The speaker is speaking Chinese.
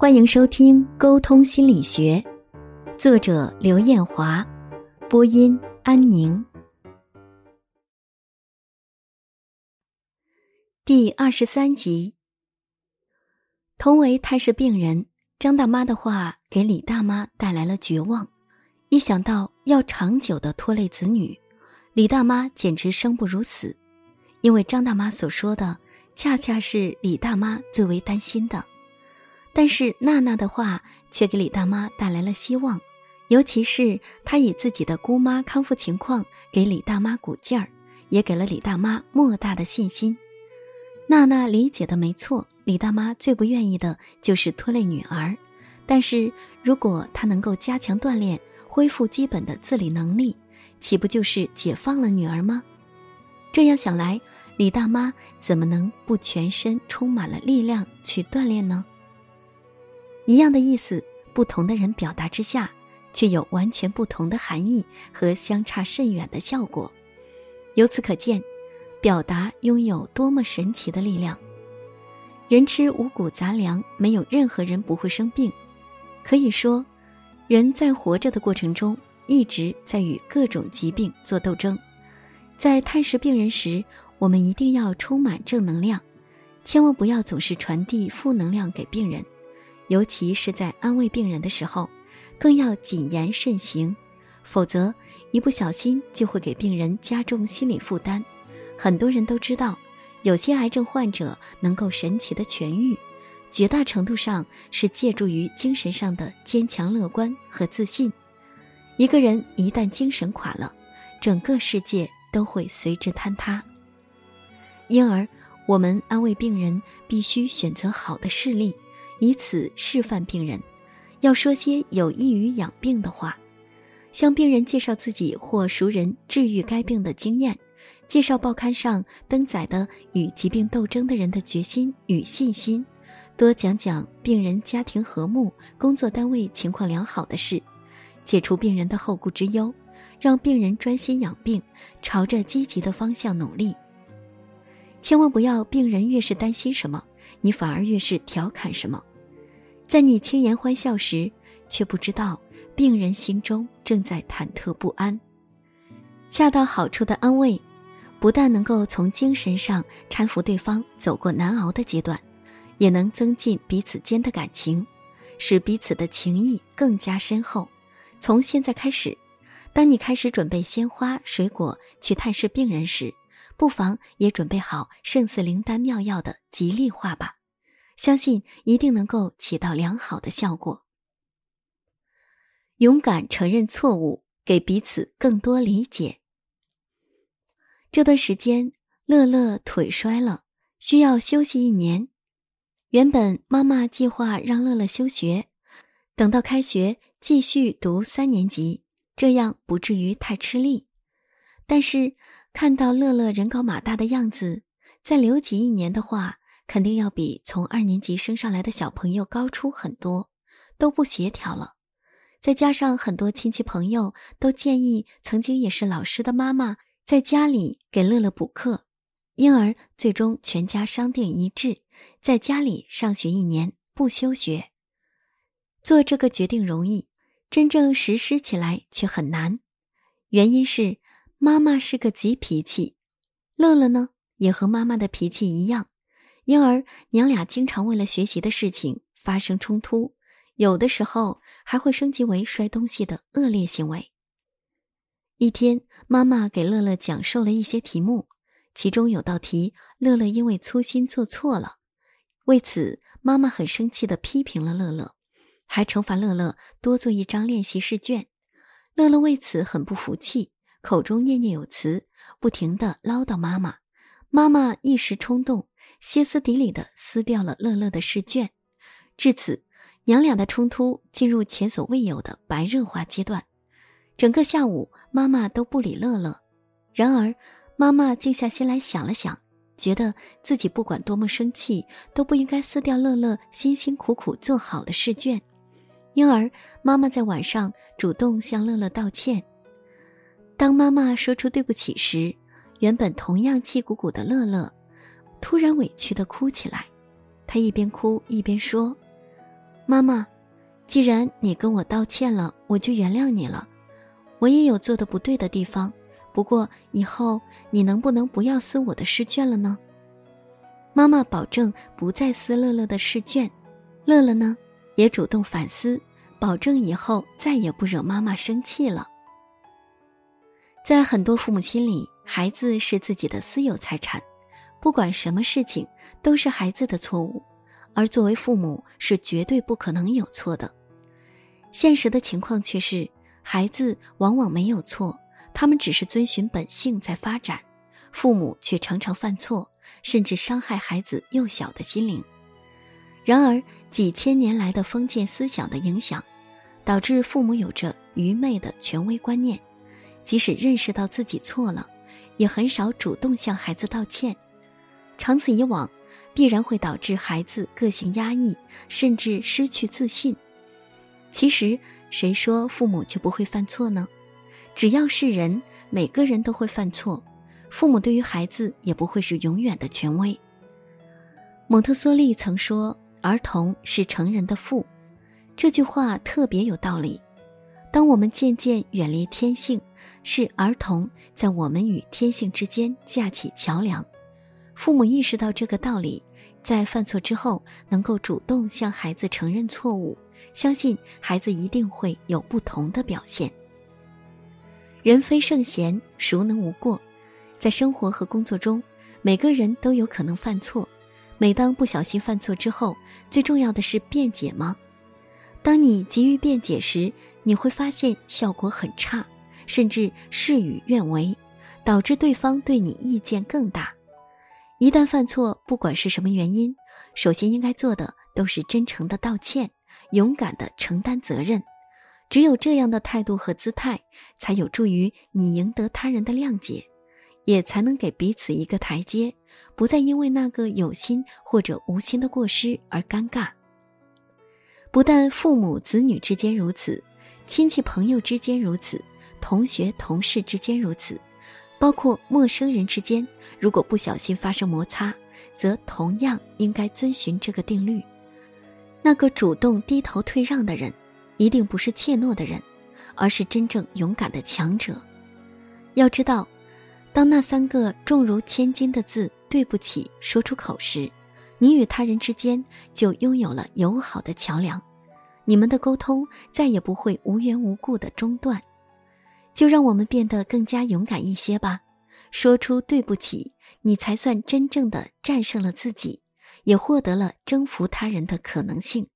欢迎收听《沟通心理学》，作者刘艳华，播音安宁。第二十三集。同为胎氏病人，张大妈的话给李大妈带来了绝望。一想到要长久的拖累子女，李大妈简直生不如死。因为张大妈所说的，恰恰是李大妈最为担心的。但是娜娜的话却给李大妈带来了希望，尤其是她以自己的姑妈康复情况给李大妈鼓劲儿，也给了李大妈莫大的信心。娜娜理解的没错，李大妈最不愿意的就是拖累女儿，但是如果她能够加强锻炼，恢复基本的自理能力，岂不就是解放了女儿吗？这样想来，李大妈怎么能不全身充满了力量去锻炼呢？一样的意思，不同的人表达之下，却有完全不同的含义和相差甚远的效果。由此可见，表达拥有多么神奇的力量。人吃五谷杂粮，没有任何人不会生病。可以说，人在活着的过程中，一直在与各种疾病做斗争。在探视病人时，我们一定要充满正能量，千万不要总是传递负能量给病人。尤其是在安慰病人的时候，更要谨言慎行，否则一不小心就会给病人加重心理负担。很多人都知道，有些癌症患者能够神奇的痊愈，绝大程度上是借助于精神上的坚强乐观和自信。一个人一旦精神垮了，整个世界都会随之坍塌。因而，我们安慰病人必须选择好的事例。以此示范病人，要说些有益于养病的话，向病人介绍自己或熟人治愈该病的经验，介绍报刊上登载的与疾病斗争的人的决心与信心，多讲讲病人家庭和睦、工作单位情况良好的事，解除病人的后顾之忧，让病人专心养病，朝着积极的方向努力。千万不要病人越是担心什么，你反而越是调侃什么。在你轻言欢笑时，却不知道病人心中正在忐忑不安。恰到好处的安慰，不但能够从精神上搀扶对方走过难熬的阶段，也能增进彼此间的感情，使彼此的情谊更加深厚。从现在开始，当你开始准备鲜花、水果去探视病人时，不妨也准备好胜似灵丹妙药的吉利话吧。相信一定能够起到良好的效果。勇敢承认错误，给彼此更多理解。这段时间，乐乐腿摔了，需要休息一年。原本妈妈计划让乐乐休学，等到开学继续读三年级，这样不至于太吃力。但是看到乐乐人高马大的样子，再留级一年的话。肯定要比从二年级升上来的小朋友高出很多，都不协调了。再加上很多亲戚朋友都建议曾经也是老师的妈妈在家里给乐乐补课，因而最终全家商定一致，在家里上学一年不休学。做这个决定容易，真正实施起来却很难。原因是妈妈是个急脾气，乐乐呢也和妈妈的脾气一样。因而，娘俩经常为了学习的事情发生冲突，有的时候还会升级为摔东西的恶劣行为。一天，妈妈给乐乐讲授了一些题目，其中有道题，乐乐因为粗心做错了，为此，妈妈很生气的批评了乐乐，还惩罚乐乐多做一张练习试卷。乐乐为此很不服气，口中念念有词，不停的唠叨妈妈。妈妈一时冲动。歇斯底里的撕掉了乐乐的试卷，至此，娘俩的冲突进入前所未有的白热化阶段。整个下午，妈妈都不理乐乐。然而，妈妈静下心来想了想，觉得自己不管多么生气，都不应该撕掉乐乐辛辛苦苦做好的试卷。因而，妈妈在晚上主动向乐乐道歉。当妈妈说出对不起时，原本同样气鼓鼓的乐乐。突然委屈的哭起来，他一边哭一边说：“妈妈，既然你跟我道歉了，我就原谅你了。我也有做的不对的地方，不过以后你能不能不要撕我的试卷了呢？妈妈保证不再撕乐乐的试卷，乐乐呢也主动反思，保证以后再也不惹妈妈生气了。在很多父母心里，孩子是自己的私有财产，不管什么事情都是孩子的错误，而作为父母是绝对不可能有错的。现实的情况却是。孩子往往没有错，他们只是遵循本性在发展，父母却常常犯错，甚至伤害孩子幼小的心灵。然而，几千年来的封建思想的影响，导致父母有着愚昧的权威观念，即使认识到自己错了，也很少主动向孩子道歉。长此以往，必然会导致孩子个性压抑，甚至失去自信。其实。谁说父母就不会犯错呢？只要是人，每个人都会犯错。父母对于孩子也不会是永远的权威。蒙特梭利曾说：“儿童是成人的父。”这句话特别有道理。当我们渐渐远离天性，是儿童在我们与天性之间架起桥梁。父母意识到这个道理，在犯错之后，能够主动向孩子承认错误。相信孩子一定会有不同的表现。人非圣贤，孰能无过？在生活和工作中，每个人都有可能犯错。每当不小心犯错之后，最重要的是辩解吗？当你急于辩解时，你会发现效果很差，甚至事与愿违，导致对方对你意见更大。一旦犯错，不管是什么原因，首先应该做的都是真诚的道歉。勇敢的承担责任，只有这样的态度和姿态，才有助于你赢得他人的谅解，也才能给彼此一个台阶，不再因为那个有心或者无心的过失而尴尬。不但父母子女之间如此，亲戚朋友之间如此，同学同事之间如此，包括陌生人之间，如果不小心发生摩擦，则同样应该遵循这个定律。那个主动低头退让的人，一定不是怯懦的人，而是真正勇敢的强者。要知道，当那三个重如千斤的字“对不起”说出口时，你与他人之间就拥有了友好的桥梁，你们的沟通再也不会无缘无故的中断。就让我们变得更加勇敢一些吧，说出对不起，你才算真正的战胜了自己。也获得了征服他人的可能性。